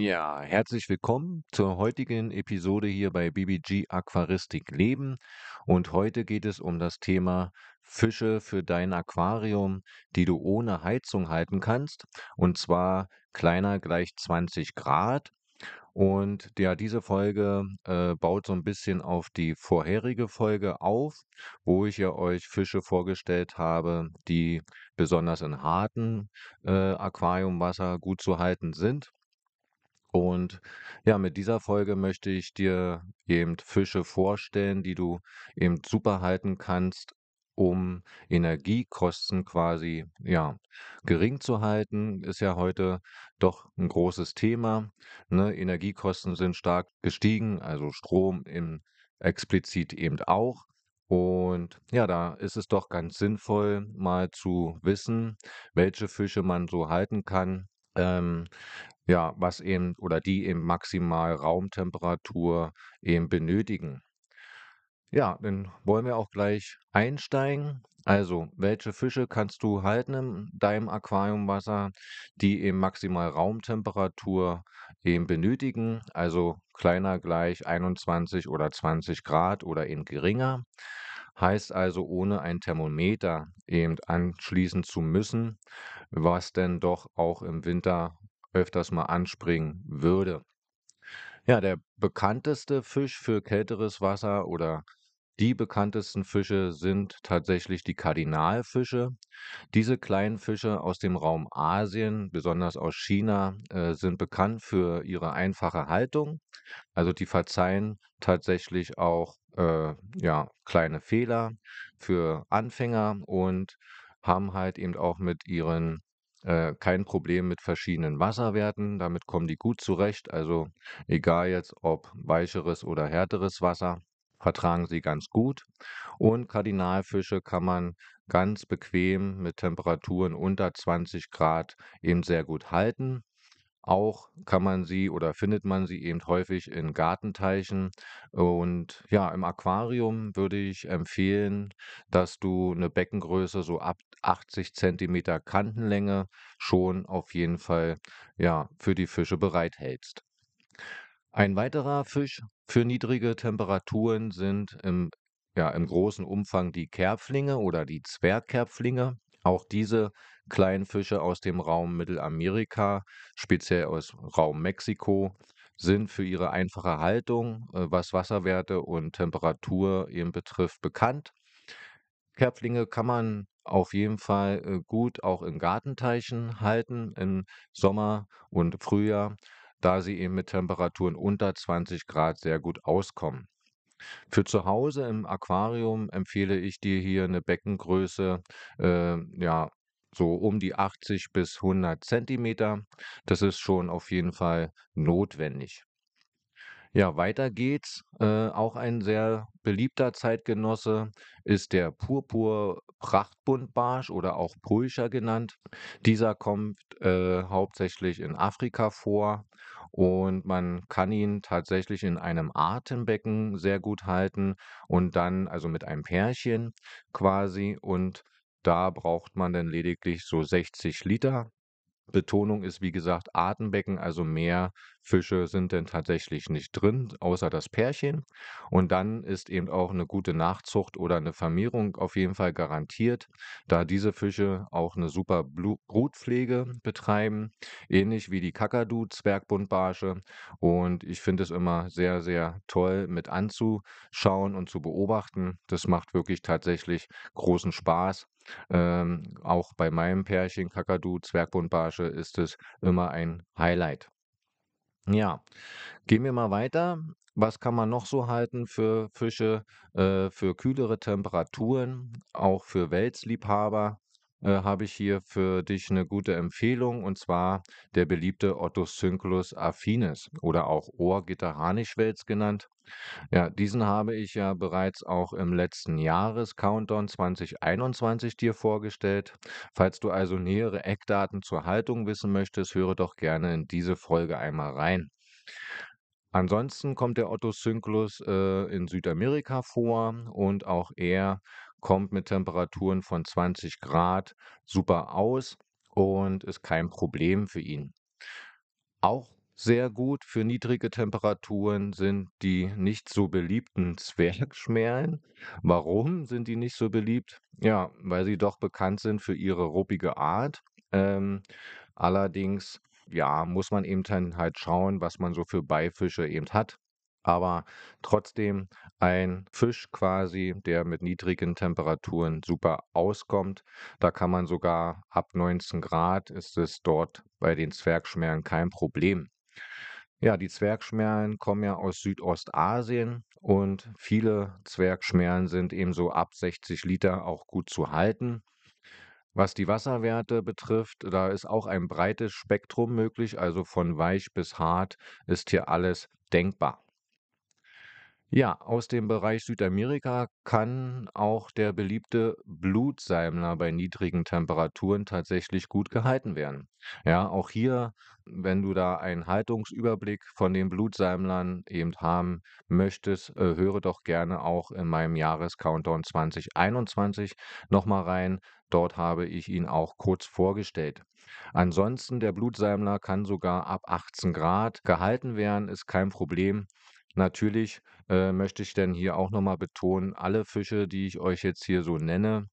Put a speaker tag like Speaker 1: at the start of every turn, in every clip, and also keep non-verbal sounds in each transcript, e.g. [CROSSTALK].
Speaker 1: Ja, herzlich willkommen zur heutigen Episode hier bei BBG Aquaristik Leben. Und heute geht es um das Thema Fische für dein Aquarium, die du ohne Heizung halten kannst. Und zwar kleiner gleich 20 Grad. Und ja, diese Folge äh, baut so ein bisschen auf die vorherige Folge auf, wo ich ja euch Fische vorgestellt habe, die besonders in hartem äh, Aquariumwasser gut zu halten sind. Und ja, mit dieser Folge möchte ich dir eben Fische vorstellen, die du eben super halten kannst, um Energiekosten quasi, ja, gering zu halten. Ist ja heute doch ein großes Thema. Ne? Energiekosten sind stark gestiegen, also Strom im explizit eben auch. Und ja, da ist es doch ganz sinnvoll, mal zu wissen, welche Fische man so halten kann. Ähm, ja, was eben oder die eben maximal Raumtemperatur eben benötigen. Ja, dann wollen wir auch gleich einsteigen. Also, welche Fische kannst du halten in deinem Aquariumwasser, die eben maximal Raumtemperatur eben benötigen, also kleiner gleich 21 oder 20 Grad oder eben geringer? Heißt also, ohne ein Thermometer eben anschließen zu müssen, was denn doch auch im Winter öfters mal anspringen würde. Ja, der bekannteste Fisch für kälteres Wasser oder die bekanntesten Fische sind tatsächlich die Kardinalfische. Diese kleinen Fische aus dem Raum Asien, besonders aus China, äh, sind bekannt für ihre einfache Haltung. Also die verzeihen tatsächlich auch äh, ja, kleine Fehler für Anfänger und haben halt eben auch mit ihren äh, kein Problem mit verschiedenen Wasserwerten. Damit kommen die gut zurecht. Also egal jetzt ob weicheres oder härteres Wasser, vertragen sie ganz gut. Und Kardinalfische kann man ganz bequem mit Temperaturen unter 20 Grad eben sehr gut halten. Auch kann man sie oder findet man sie eben häufig in Gartenteichen. Und ja, im Aquarium würde ich empfehlen, dass du eine Beckengröße so ab 80 Zentimeter Kantenlänge schon auf jeden Fall ja für die Fische bereithältst. Ein weiterer Fisch für niedrige Temperaturen sind im ja, im großen Umfang die Kerpflinge oder die Zwergkerpflinge. Auch diese kleinen Fische aus dem Raum Mittelamerika, speziell aus Raum Mexiko, sind für ihre einfache Haltung, äh, was Wasserwerte und Temperatur eben betrifft, bekannt. Kerpflinge kann man auf jeden Fall äh, gut auch in Gartenteichen halten im Sommer und Frühjahr, da sie eben mit Temperaturen unter 20 Grad sehr gut auskommen. Für zu Hause im Aquarium empfehle ich dir hier eine Beckengröße, äh, ja, so um die 80 bis 100 Zentimeter. Das ist schon auf jeden Fall notwendig. Ja, weiter geht's. Äh, auch ein sehr beliebter Zeitgenosse ist der Purpur-Prachtbuntbarsch oder auch Pulcher genannt. Dieser kommt äh, hauptsächlich in Afrika vor und man kann ihn tatsächlich in einem Atembecken sehr gut halten und dann also mit einem Pärchen quasi und da braucht man dann lediglich so 60 Liter Betonung ist, wie gesagt, Atembecken, also mehr Fische sind denn tatsächlich nicht drin, außer das Pärchen. Und dann ist eben auch eine gute Nachzucht oder eine Vermehrung auf jeden Fall garantiert, da diese Fische auch eine super Brutpflege betreiben, ähnlich wie die Kakadu-Zwergbuntbarsche. Und ich finde es immer sehr, sehr toll mit anzuschauen und zu beobachten. Das macht wirklich tatsächlich großen Spaß. Ähm, auch bei meinem Pärchen Kakadu, Zwergbuntbarsche ist es immer ein Highlight. Ja, gehen wir mal weiter. Was kann man noch so halten für Fische, äh, für kühlere Temperaturen, auch für Welsliebhaber? Äh, habe ich hier für dich eine gute Empfehlung, und zwar der beliebte Ottosynculus affinis oder auch Ohrgitter-Harnischwels genannt. Ja, diesen habe ich ja bereits auch im letzten Jahres-Countdown 2021 dir vorgestellt. Falls du also nähere Eckdaten zur Haltung wissen möchtest, höre doch gerne in diese Folge einmal rein. Ansonsten kommt der Ottosynculus äh, in Südamerika vor und auch er kommt mit Temperaturen von 20 Grad super aus und ist kein Problem für ihn. Auch sehr gut für niedrige Temperaturen sind die nicht so beliebten Zwergschmerlen. Warum sind die nicht so beliebt? Ja, weil sie doch bekannt sind für ihre ruppige Art. Ähm, allerdings, ja, muss man eben dann halt schauen, was man so für Beifische eben hat. Aber trotzdem ein Fisch quasi, der mit niedrigen Temperaturen super auskommt. Da kann man sogar ab 19 Grad ist es dort bei den Zwergschmerlen kein Problem. Ja, die Zwergschmerlen kommen ja aus Südostasien und viele Zwergschmerlen sind ebenso ab 60 Liter auch gut zu halten. Was die Wasserwerte betrifft, da ist auch ein breites Spektrum möglich, also von weich bis hart ist hier alles denkbar. Ja, aus dem Bereich Südamerika kann auch der beliebte Blutsalmler bei niedrigen Temperaturen tatsächlich gut gehalten werden. Ja, auch hier, wenn du da einen Haltungsüberblick von den Blutsalmlern eben haben möchtest, äh, höre doch gerne auch in meinem Jahrescountdown 2021 noch mal rein. Dort habe ich ihn auch kurz vorgestellt. Ansonsten, der Blutsalmler kann sogar ab 18 Grad gehalten werden, ist kein Problem. Natürlich, äh, möchte ich denn hier auch noch mal betonen, alle Fische, die ich euch jetzt hier so nenne,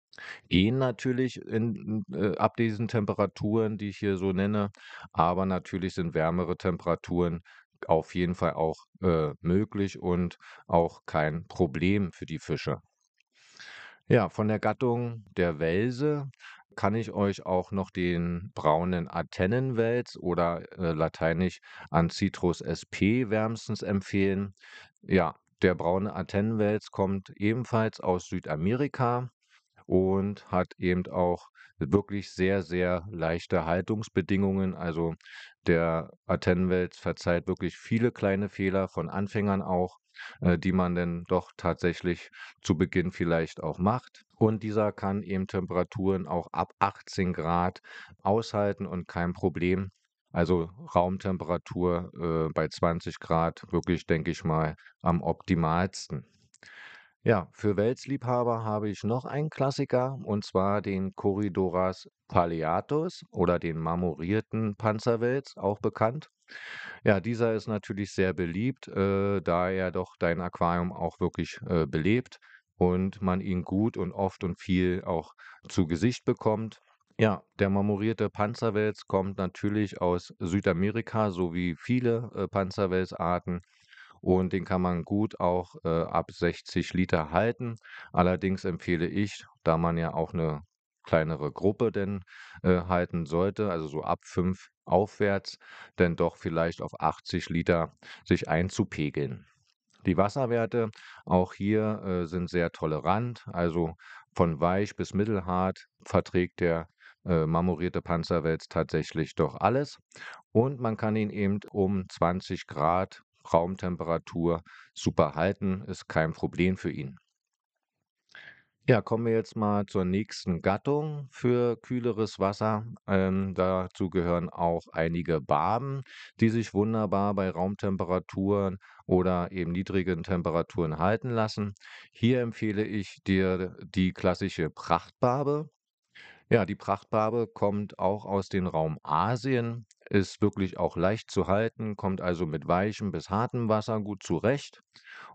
Speaker 1: gehen natürlich in äh, ab diesen Temperaturen, die ich hier so nenne, aber natürlich sind wärmere Temperaturen auf jeden Fall auch, äh, möglich und auch kein Problem für die Fische. Ja, von der Gattung der Welse kann ich euch auch noch den braunen Antennenwels oder äh, lateinisch Ancitrus sp wärmstens empfehlen. Ja, der braune Antennenwels kommt ebenfalls aus Südamerika und hat eben auch wirklich sehr, sehr leichte Haltungsbedingungen. Also der Antennenwels verzeiht wirklich viele kleine Fehler von Anfängern auch, äh, die man denn doch tatsächlich zu Beginn vielleicht auch macht. Und dieser kann eben Temperaturen auch ab 18 Grad aushalten und kein Problem. Also Raumtemperatur äh, bei 20 Grad wirklich, denke ich mal, am optimalsten. Ja, für Welsliebhaber habe ich noch einen Klassiker und zwar den Corydoras palliatus oder den marmorierten Panzerwels, auch bekannt. Ja, dieser ist natürlich sehr beliebt, äh, da er doch dein Aquarium auch wirklich äh, belebt und man ihn gut und oft und viel auch zu Gesicht bekommt. Ja, der marmorierte Panzerwels kommt natürlich aus Südamerika, so wie viele äh, Panzerwelsarten und den kann man gut auch, äh, ab 60 Liter halten. Allerdings empfehle ich, da man ja auch eine kleinere Gruppe denn, äh, halten sollte, also so ab 5 aufwärts, denn doch vielleicht auf 80 Liter sich einzupegeln. Die Wasserwerte auch hier, äh, sind sehr tolerant, also von weich bis mittelhart verträgt der, äh, marmorierte Panzerwels tatsächlich doch alles und man kann ihn eben um 20 Grad Raumtemperatur super halten, ist kein Problem für ihn. Ja, kommen wir jetzt mal zur nächsten Gattung für kühleres Wasser. Ähm, dazu gehören auch einige Barben, die sich wunderbar bei Raumtemperaturen oder eben niedrigen Temperaturen halten lassen. Hier empfehle ich dir die klassische Prachtbarbe. Ja, die Prachtbarbe kommt auch aus dem Raum Asien, ist wirklich auch leicht zu halten, kommt also mit weichem bis hartem Wasser gut zurecht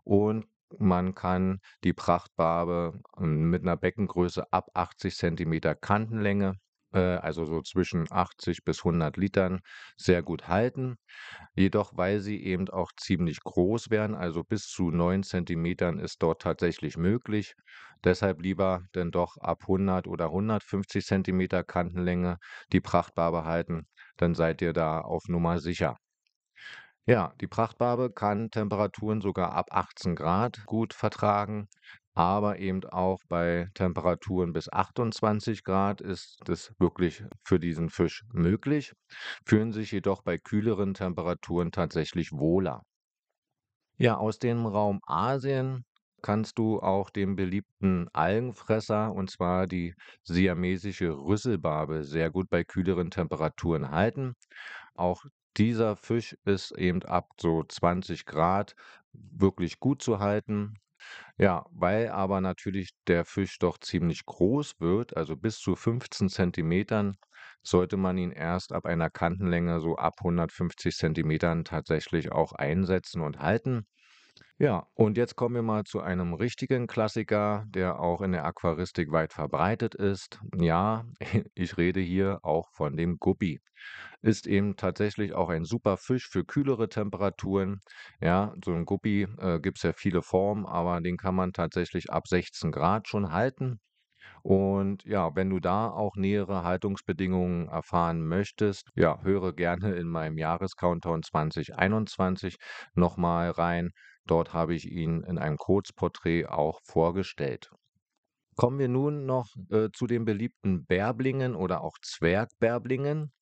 Speaker 1: und man kann die Prachtbarbe ähm, mit einer Beckengröße ab 80 Zentimeter Kantenlänge, also so zwischen 80 bis 100 Litern, sehr gut halten. Jedoch, weil sie eben auch ziemlich groß werden, also bis zu 9 Zentimetern ist dort tatsächlich möglich. Deshalb lieber denn doch ab 100 oder 150 Zentimeter Kantenlänge die Prachtbarbe halten, dann seid ihr da auf Nummer sicher. Ja, die Prachtbarbe kann Temperaturen sogar ab 18 Grad gut vertragen, aber eben auch bei Temperaturen bis 28 Grad ist es wirklich für diesen Fisch möglich, fühlen sich jedoch bei kühleren Temperaturen tatsächlich wohler. Ja, aus dem Raum Asien kannst du auch den beliebten Algenfresser, und zwar die siamesische Rüsselbarbe, sehr gut bei kühleren Temperaturen halten. Auch dieser Fisch ist eben ab so 20 Grad wirklich gut zu halten. Ja, weil aber natürlich der Fisch doch ziemlich groß wird, also bis zu 15 Zentimetern, sollte man ihn erst ab einer Kantenlänge so ab 150 Zentimetern tatsächlich auch einsetzen und halten. Ja, und jetzt kommen wir mal zu einem richtigen Klassiker, der auch in der Aquaristik weit verbreitet ist. Ja, [LAUGHS] ich rede hier auch von dem Guppi. Ist eben tatsächlich auch ein super Fisch für kühlere Temperaturen. Ja, so ein Guppi äh, gibt es ja viele Formen, aber den kann man tatsächlich ab 16 Grad schon halten. Und ja, wenn du da auch nähere Haltungsbedingungen erfahren möchtest, ja, höre gerne in meinem Jahrescountdown 2021 nochmal rein. Dort habe ich ihn in einem Kurzporträt auch vorgestellt. Kommen wir nun noch äh, zu den beliebten Bärblingen oder auch Zwergbärblingen.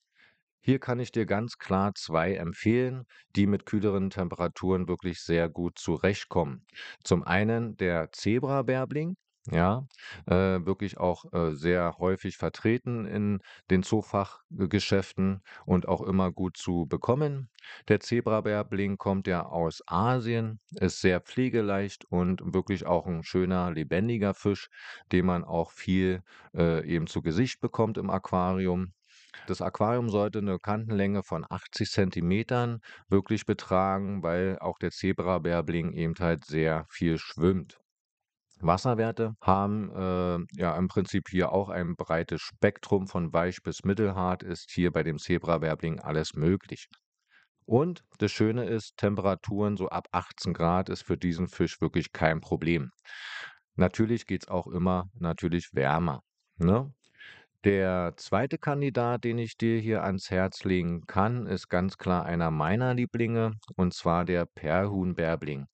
Speaker 1: Hier kann ich dir ganz klar zwei empfehlen, die mit kühleren Temperaturen wirklich sehr gut zurechtkommen. Zum einen der Zebrabärbling, ja, äh, wirklich auch äh, sehr häufig vertreten in den Zoofachgeschäften und auch immer gut zu bekommen. Der Zebrabärbling kommt ja aus Asien, ist sehr pflegeleicht und wirklich auch ein schöner, lebendiger Fisch, den man auch viel äh, eben zu Gesicht bekommt im Aquarium. Das Aquarium sollte eine Kantenlänge von 80 Zentimetern wirklich betragen, weil auch der Zebrabärbling eben halt sehr viel schwimmt. Wasserwerte haben äh, ja im Prinzip hier auch ein breites Spektrum von weich bis mittelhart, ist hier bei dem Zebrabärbling alles möglich. Und das Schöne ist, Temperaturen so ab 18 Grad ist für diesen Fisch wirklich kein Problem. Natürlich geht es auch immer natürlich wärmer. Ne? Der zweite Kandidat, den ich dir hier ans Herz legen kann, ist ganz klar einer meiner Lieblinge, und zwar der Perlhuhnbärbling.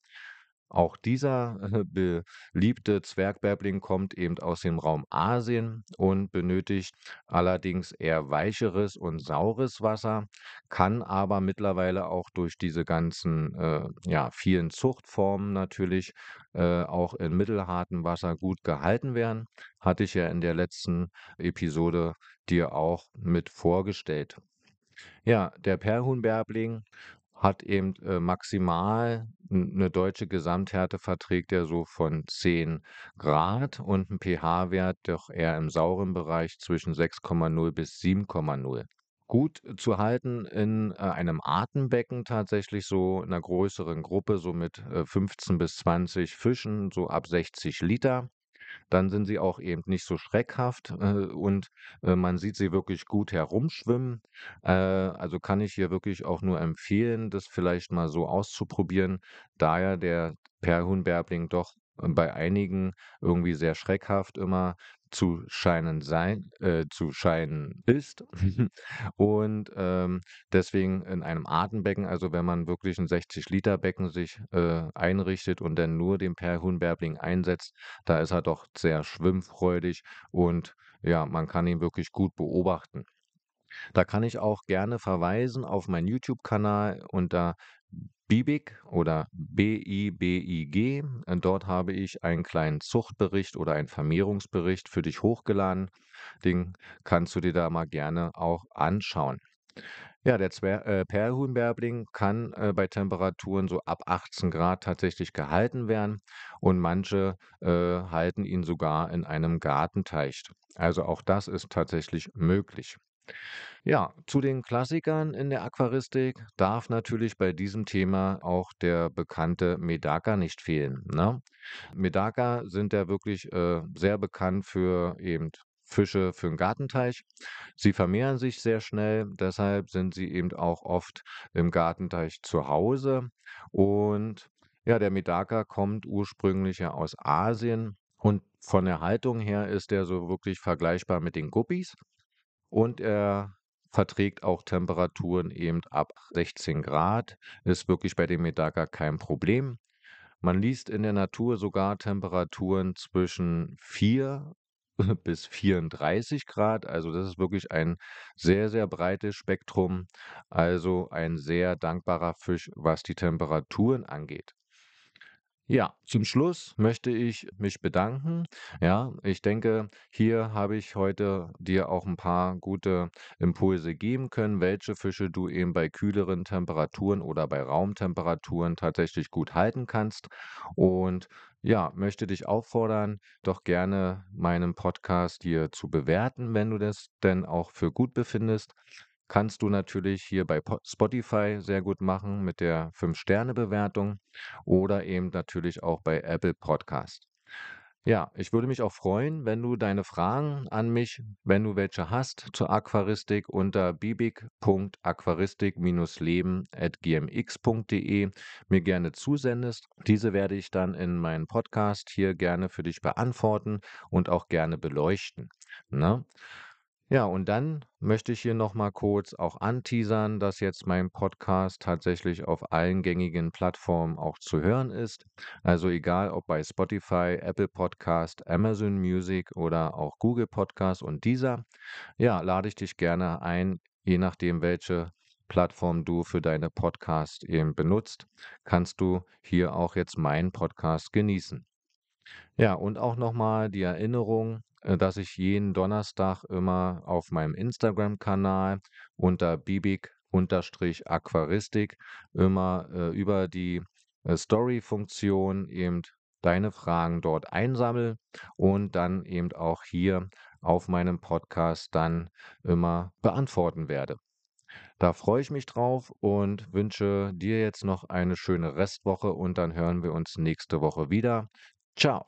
Speaker 1: Auch dieser äh, beliebte Zwergbärbling kommt eben aus dem Raum Asien und benötigt allerdings eher weicheres und saures Wasser, kann aber mittlerweile auch durch diese ganzen äh, ja, vielen Zuchtformen natürlich äh, auch in mittelhartem Wasser gut gehalten werden. Hatte ich ja in der letzten Episode dir auch mit vorgestellt. Ja, der Perlhuhnbärbling hat eben äh, maximal eine deutsche Gesamthärte verträgt er so von 10 Grad und ein pH-Wert doch eher im sauren Bereich zwischen 6,0 bis 7,0. Gut zu halten in äh, einem Artenbecken tatsächlich so in einer größeren Gruppe, so mit äh, 15 bis 20 Fischen, so ab 60 Liter dann sind sie auch eben nicht so schreckhaft äh, und äh, man sieht sie wirklich gut herumschwimmen. Äh, also kann ich hier wirklich auch nur empfehlen, das vielleicht mal so auszuprobieren, da ja der Perlhuhnbärbling doch bei einigen irgendwie sehr schreckhaft immer zu scheinen sein äh, zu scheinen ist. [LAUGHS] Und, ähm, deswegen in einem Artenbecken, also wenn man wirklich 'n 60-Liter-Becken sich, äh, einrichtet und dann nur den Perlhuhnbärbling einsetzt, da ist er doch sehr schwimmfreudig und ja, man kann ihn wirklich gut beobachten. Da kann ich auch gerne verweisen auf meinen YouTube-Kanal unter Bibig oder B-I-B-I-G. Dort habe ich einen kleinen Zuchtbericht oder einen Vermehrungsbericht für dich hochgeladen. Den kannst du dir da mal gerne auch anschauen. Ja, der Zwer äh, Perlhuhnbärbling kann äh, bei Temperaturen so ab 18 Grad tatsächlich gehalten werden und manche äh, halten ihn sogar in einem Gartenteich. Also auch das ist tatsächlich möglich. Ja, zu den Klassikern in der Aquaristik darf natürlich bei diesem Thema auch der bekannte Medaka nicht fehlen, ne? Medaka sind ja wirklich, äh, sehr bekannt für eben Fische für 'n Gartenteich. Sie vermehren sich sehr schnell, deshalb sind sie eben auch oft im Gartenteich zu Hause. Und ja, der Medaka kommt ursprünglich ja aus Asien und von der Haltung her ist er so wirklich vergleichbar mit den Guppis. Und er verträgt auch Temperaturen eben ab 16 Grad. Ist wirklich bei dem Medaka kein Problem. Man liest in der Natur sogar Temperaturen zwischen 4 [LAUGHS] bis 34 Grad. Also das ist wirklich ein sehr, sehr breites Spektrum. Also ein sehr dankbarer Fisch, was die Temperaturen angeht. Ja, zum Schluss möchte ich mich bedanken. Ja, ich denke, hier habe ich heute dir auch ein paar gute Impulse geben können, welche Fische du eben bei kühleren Temperaturen oder bei Raumtemperaturen tatsächlich gut halten kannst. Und ja, möchte dich auffordern, doch gerne meinen Podcast hier zu bewerten, wenn du das denn auch für gut befindest. Kannst du natürlich hier bei Po Spotify sehr gut machen mit der Fünf-Sterne-Bewertung oder eben natürlich auch bei Apple Podcast. Ja, ich würde mich auch freuen, wenn du deine Fragen an mich, wenn du welche hast zur Aquaristik unter bibig.aquaristik-leben@gmx.de mir gerne zusendest. Diese werde ich dann in meinem Podcast hier gerne für dich beantworten und auch gerne beleuchten, ne? Ja, und dann möchte ich hier noch mal kurz auch anteasern, dass jetzt mein Podcast tatsächlich auf allen gängigen Plattformen auch zu hören ist. Also egal ob bei Spotify, Apple Podcast, Amazon Music oder auch Google Podcast und dieser. Ja, lade ich dich gerne ein, je nachdem, welche Plattform du für deine Podcast eben benutzt, kannst du hier auch jetzt meinen Podcast genießen. Ja, und auch noch mal die Erinnerung, äh, dass ich jeden Donnerstag immer auf meinem Instagram-Kanal unter bibig-aquaristik immer, äh, über die, äh, Story-Funktion eben deine Fragen dort einsammle und dann eben auch hier auf meinem Podcast dann immer beantworten werde. Da freue ich mich drauf und wünsche dir jetzt noch eine schöne Restwoche und dann hören wir uns nächste Woche wieder. Tchau!